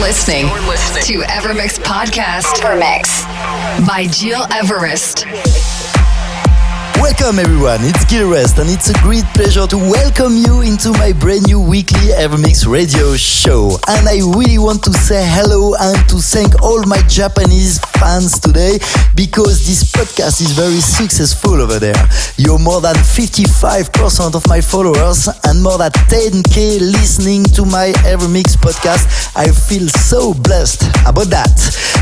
Listening, to Evermix Podcast. Evermix by Gil Everest. Welcome everyone, it's Gil Everest and it's a great pleasure to welcome you into my brand new weekly Evermix radio show. And I really want to say hello and to thank all my Japanese fans today because this podcast is very successful over there. You're more than 55% of my followers and more than 10k listening to my Evermix podcast. I feel so blessed about that.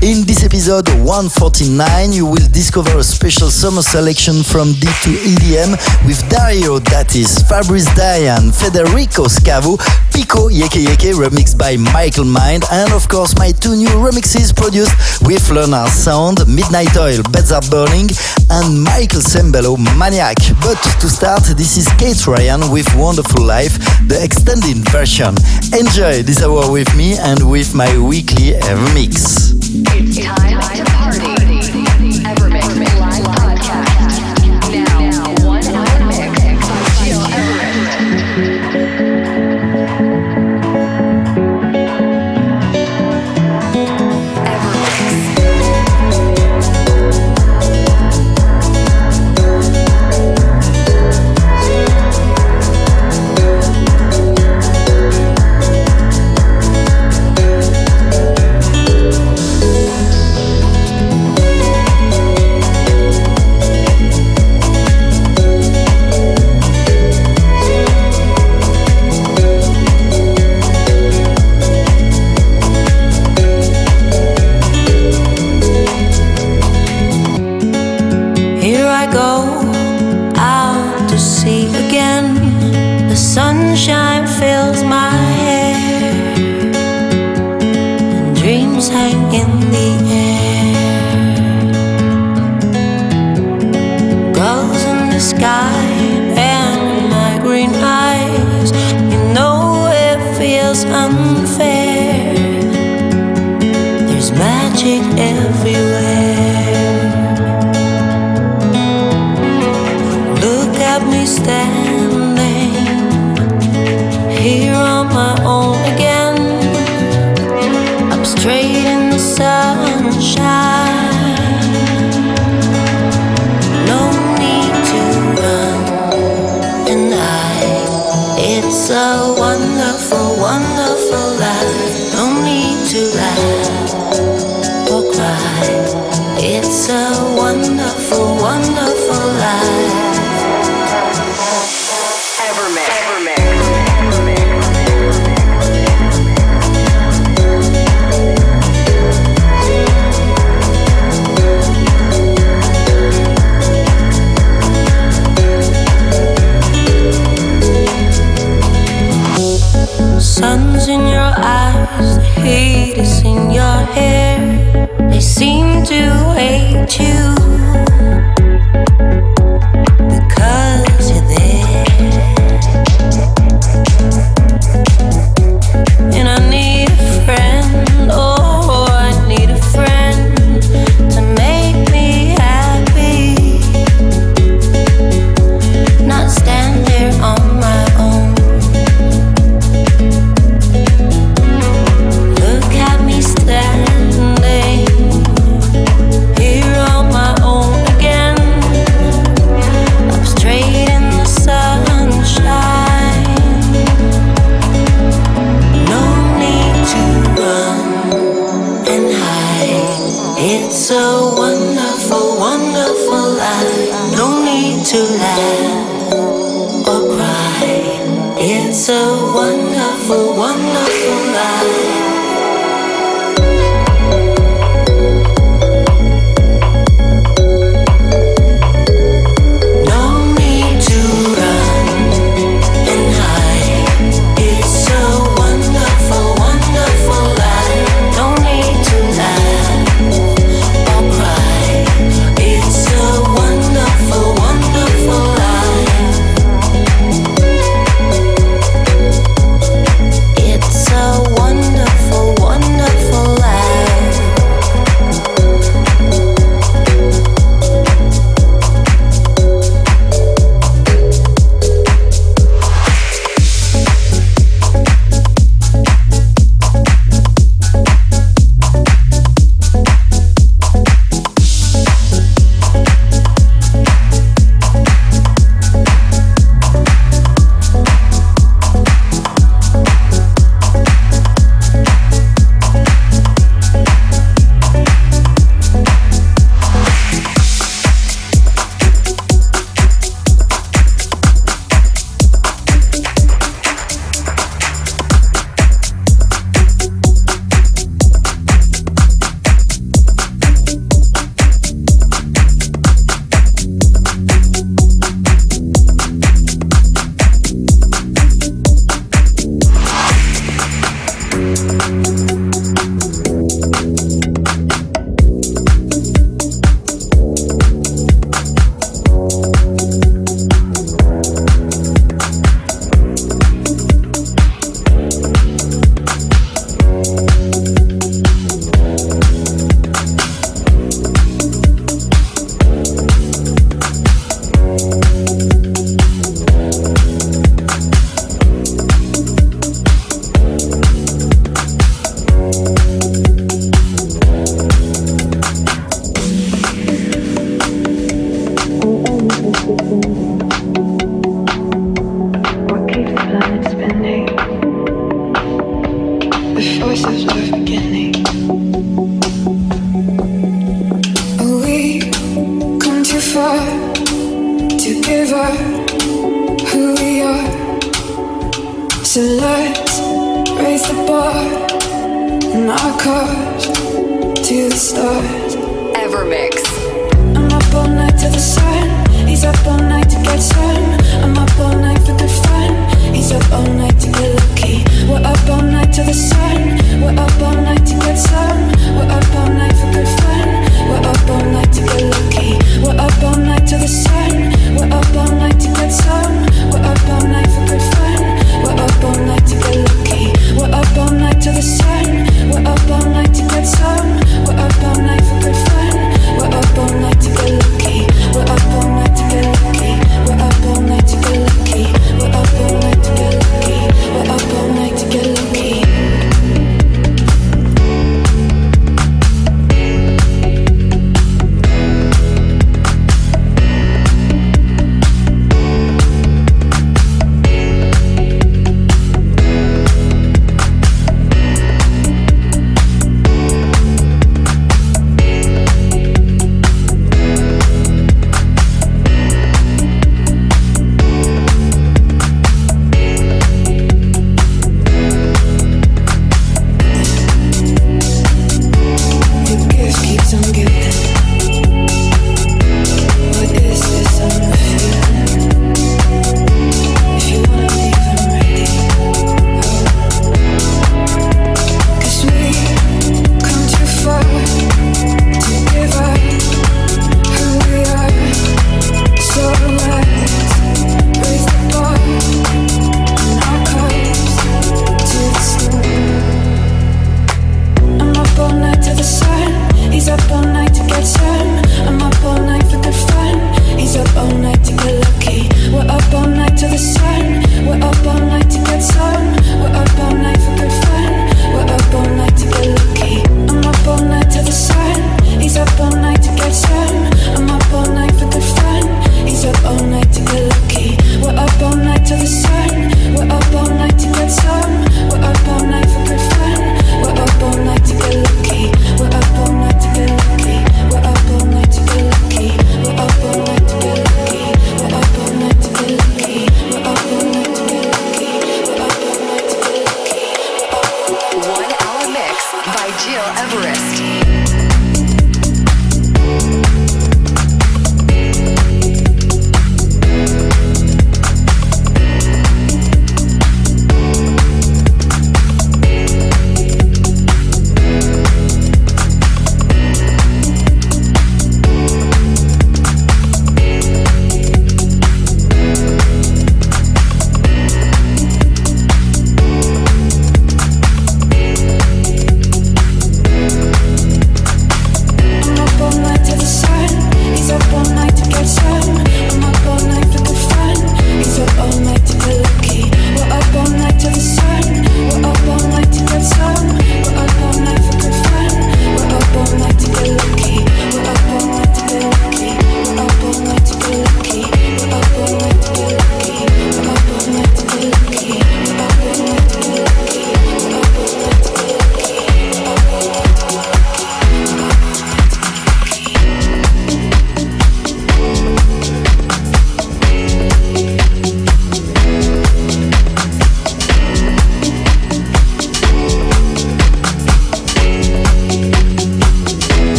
In this episode 149, you will discover a special summer selection from D to EDM with Dario D'Attis, Fabrice Diane, Federico Scavo, Pico Yeke Yeke remixed by Michael Mind, and of course my two new remixes produced with Sound, Midnight Oil, Beds Are Burning, and Michael Sembello, Maniac. But to start, this is Kate Ryan with Wonderful Life, the extended version. Enjoy this hour with me and with my weekly Mix. It's time to party. Evermix. I'm up all night the sun. He's up all night to get. I'm up all night for good fun. He's up all night to get lucky. We're up all night the sun. We're up all night to get. We're up all night for good fun. We're up all night to get lucky. We're up all night the sun. We're up all night to get. We're up all night for good fun. We're up all night to get lucky. We're up all night to the sun. We're up all night to get some. We're up all night.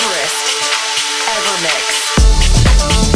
Everest Evermix.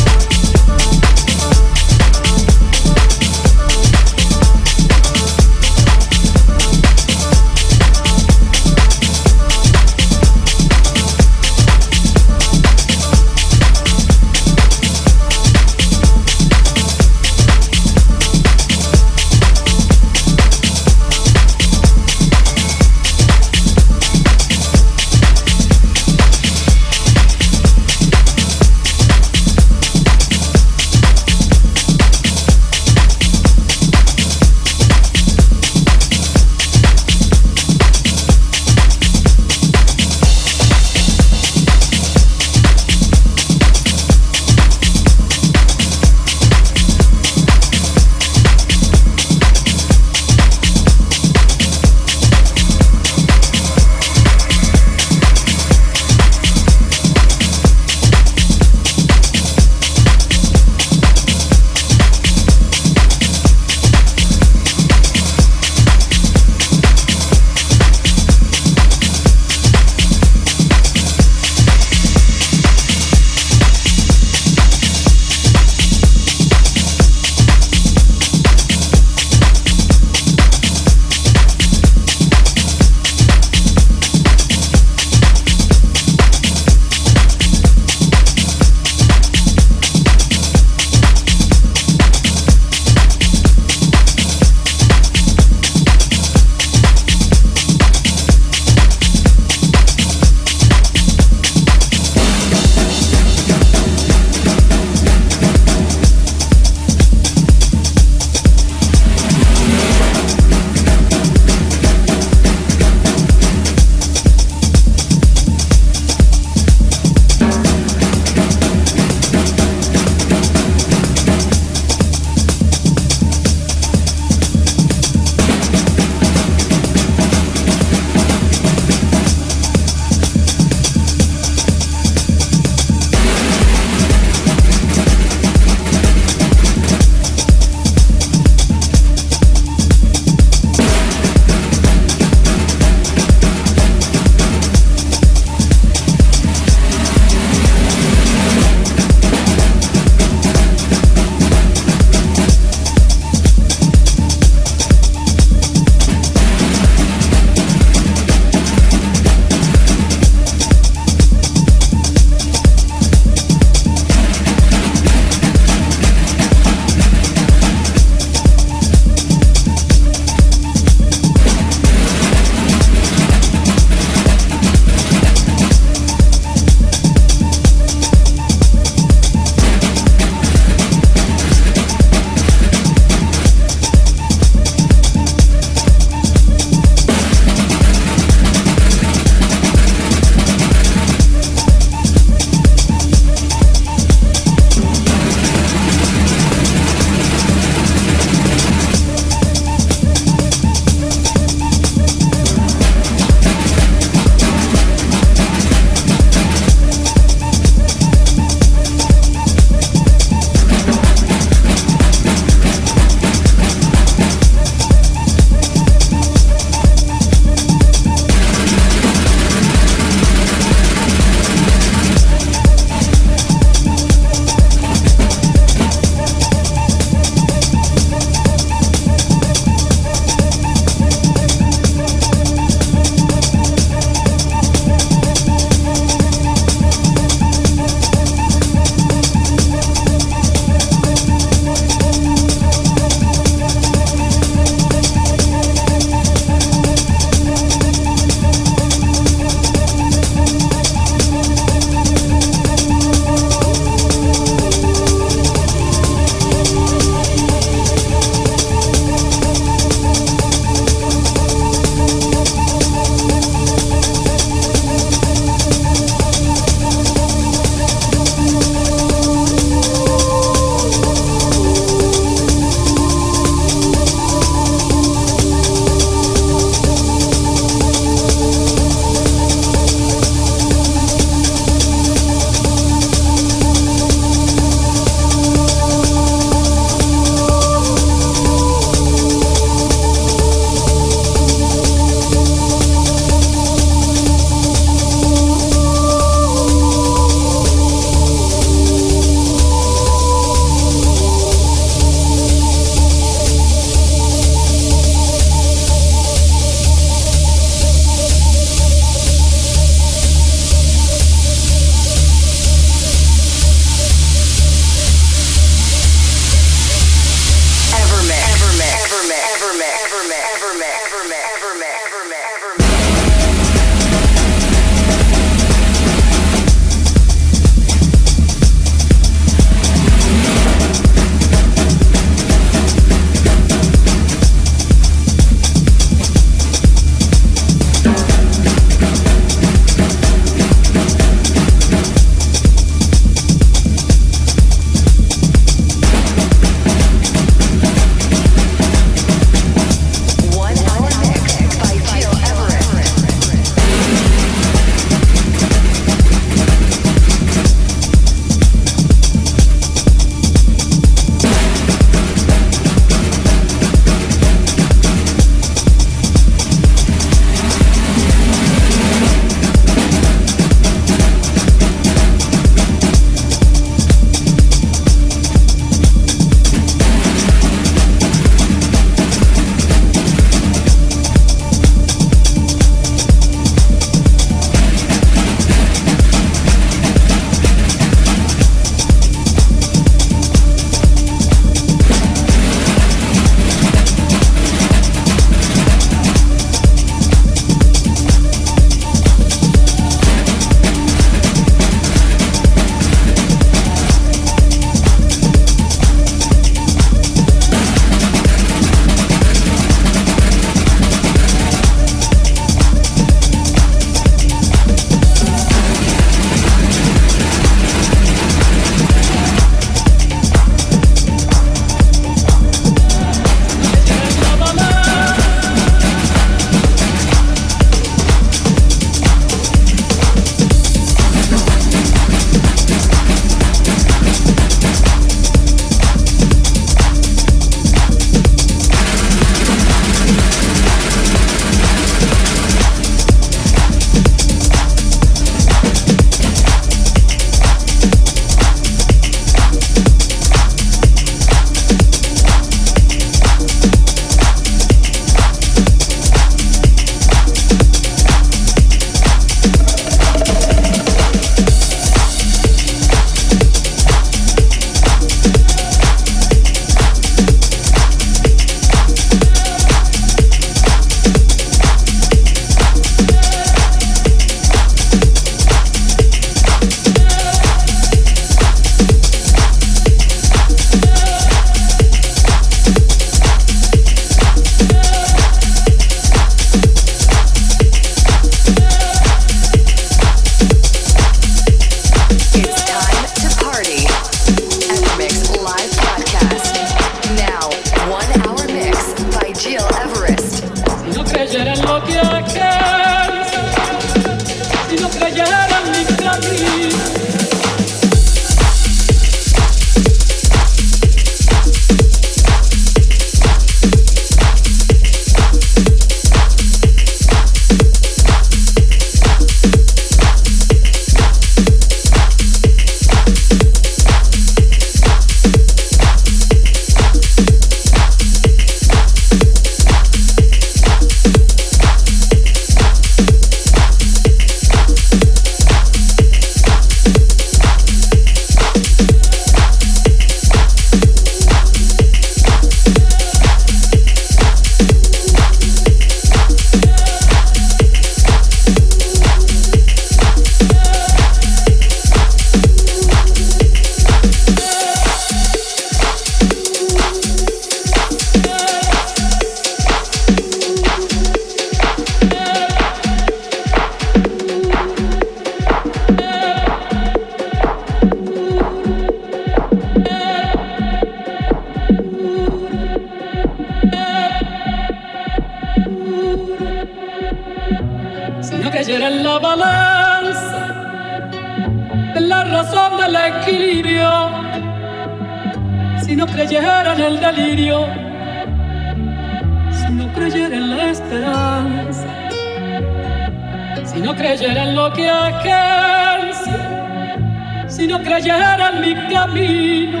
si no creyeran mi camino,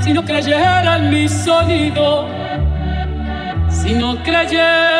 si no creyeran mi sonido, si no creyeran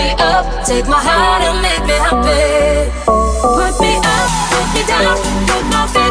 me up, take my heart and make me happy. Put me up, put me down, put my feet.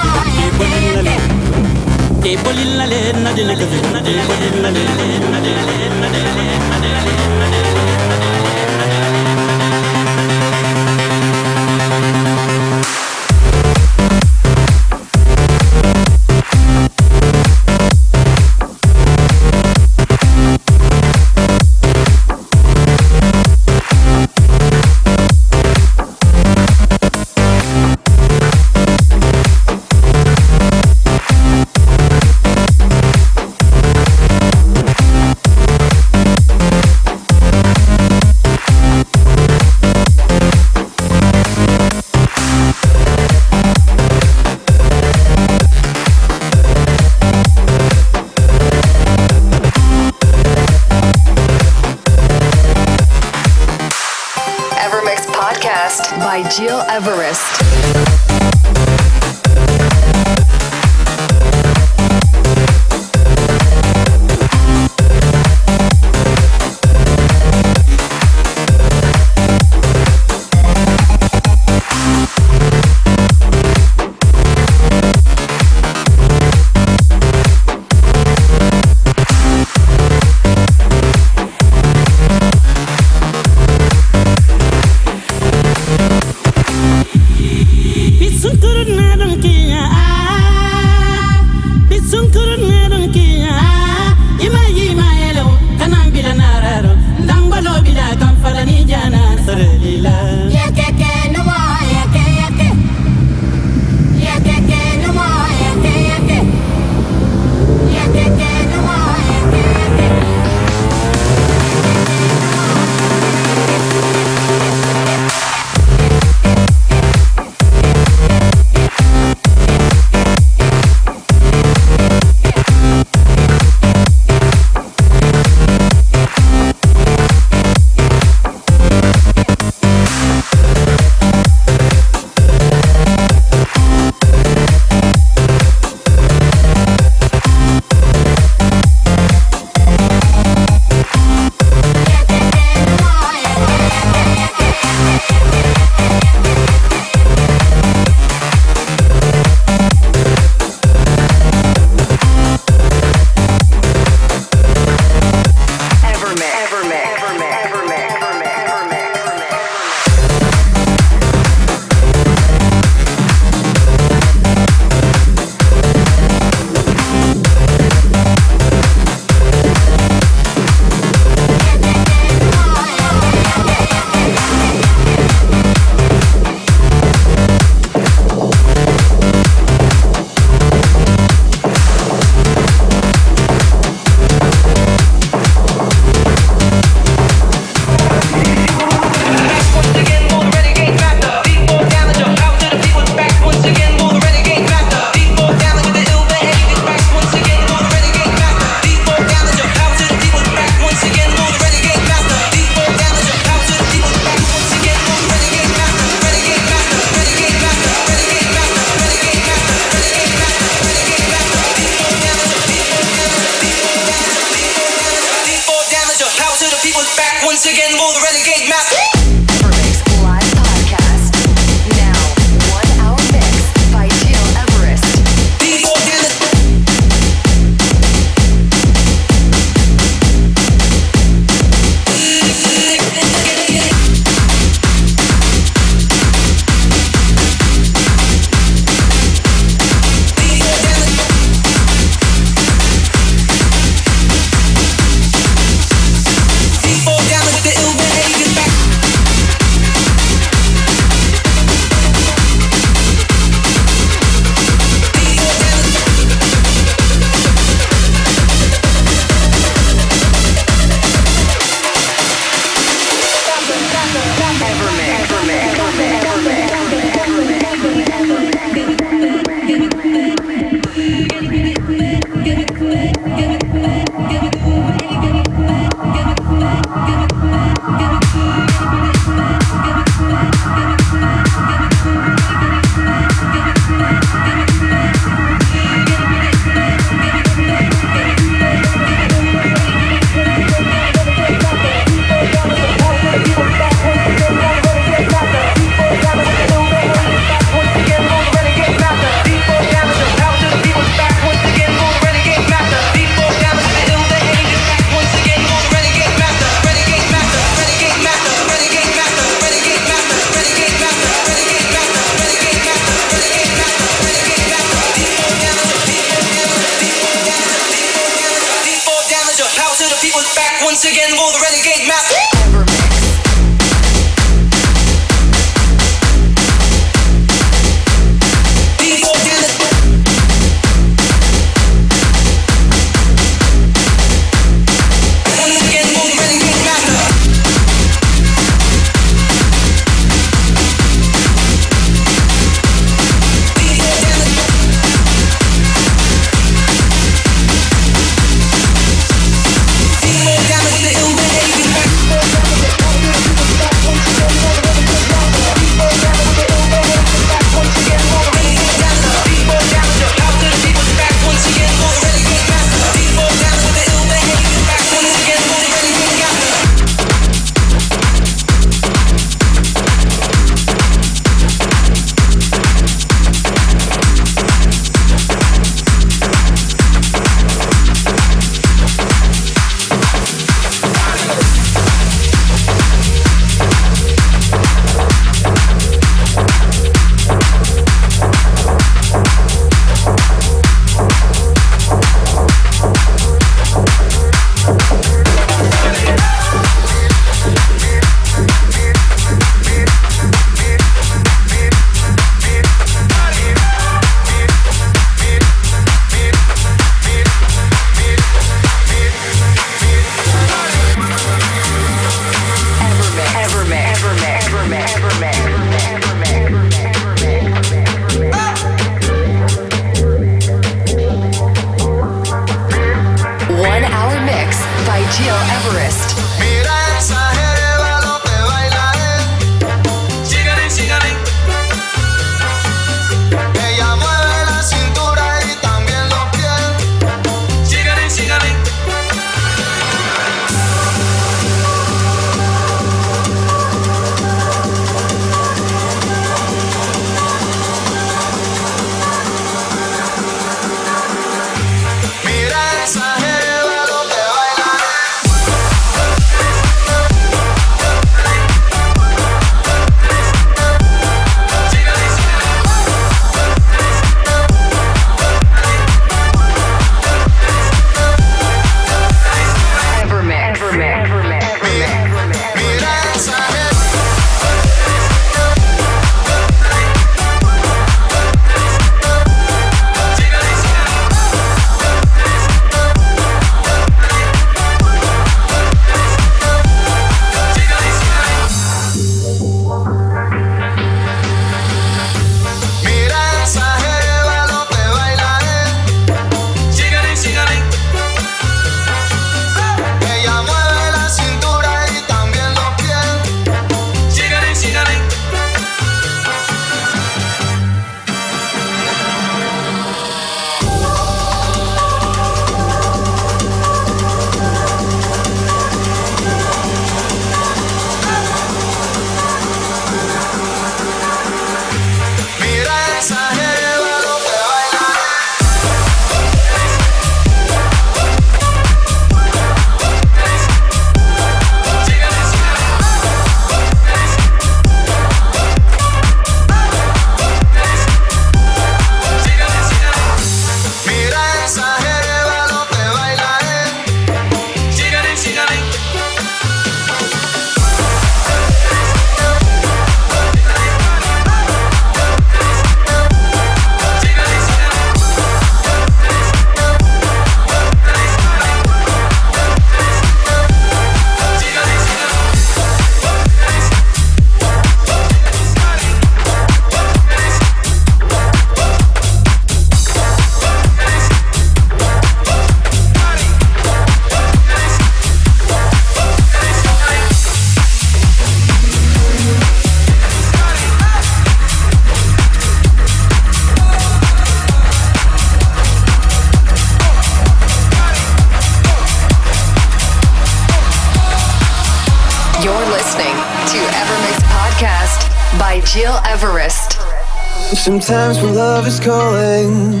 Is calling,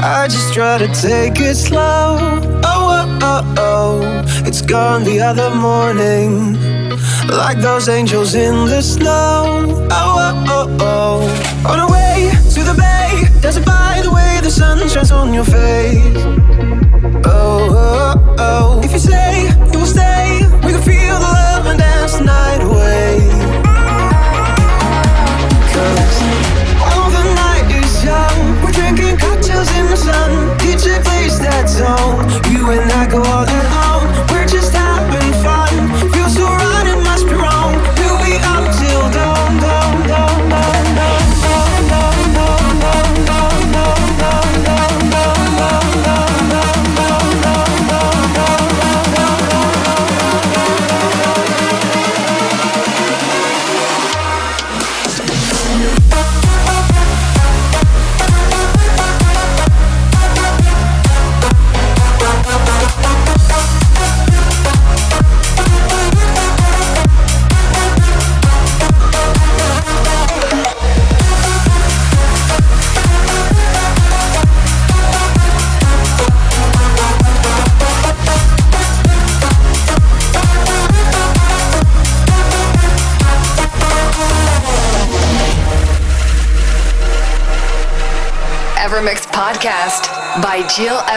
I just try to take it slow. Oh, oh, oh, oh, it's gone the other morning. Like those angels in the snow.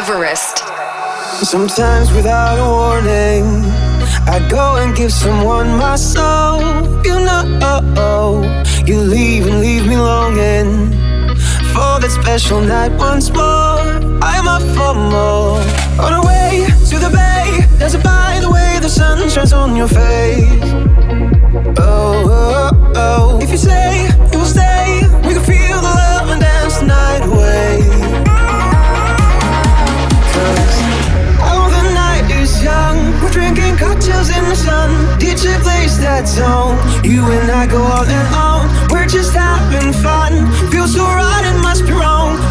Everest. Sometimes without a warning, I go and give someone my soul. You know, you leave and leave me longing for that special night once more. I'm up for more. On our way to the bay, there's a by the way the sun shines on your face. Oh, oh, oh. If you say you will stay, we can feel the love and dance the night away. Sun. DJ plays that song. You and I go all in on. We're just having fun. Feel so right, it must be wrong.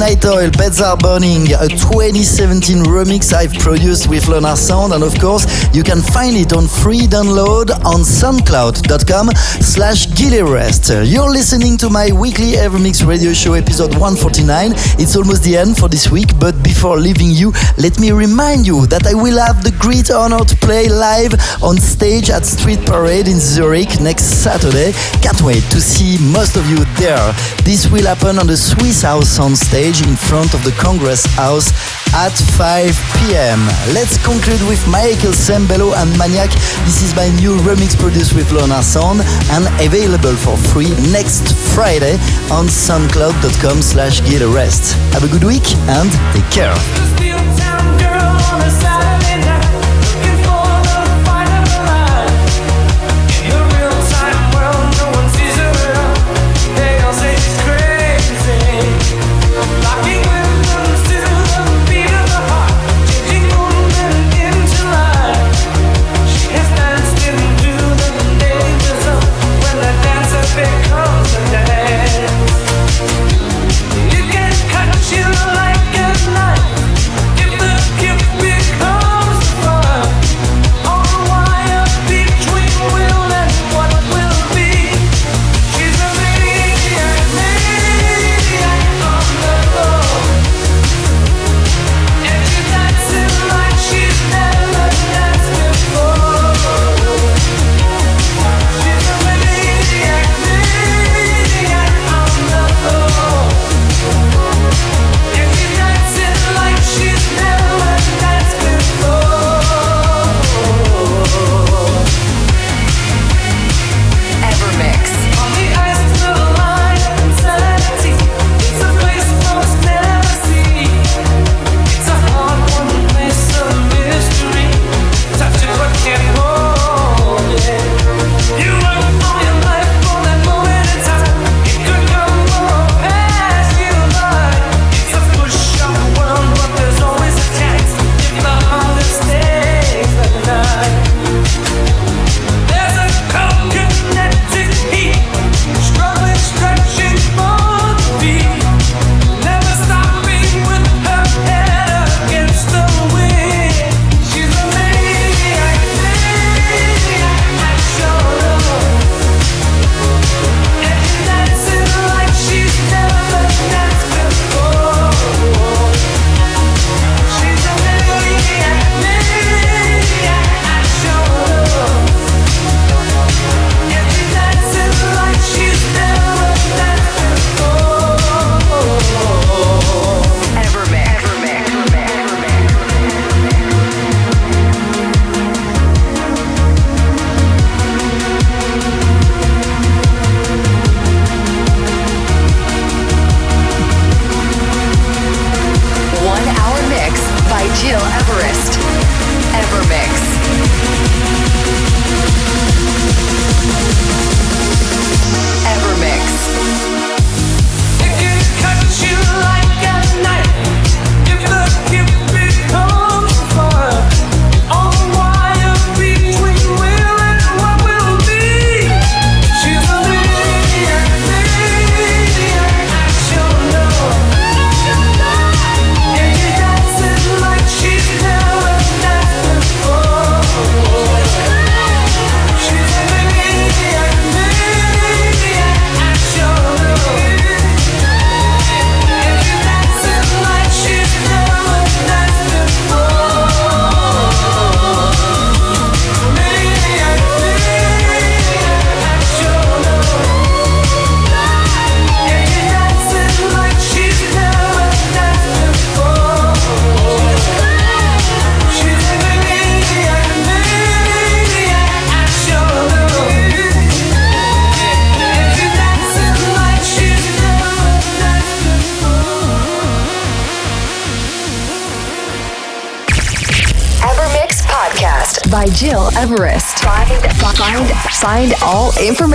Midnight Oil, Beds Are Burning, a 2017 remix I've produced with Lunar Sound, and of course, you can find it on free download on soundcloud.com slash Rest. You're listening to my weekly Evermix radio show episode 149. It's almost the end for this week, but before leaving you, let me remind you that I will have the great honor to play live on stage at Street Parade in Zurich next Saturday. Can't wait to see most of you there. This will happen on the Swiss House on stage in front of the Congress House at 5 p.m. Let's conclude with Michael Sembello and Maniac. This is my new remix produced with Lorna Sound and available for free next Friday on soundcloud.com slash. Have a good week and take care.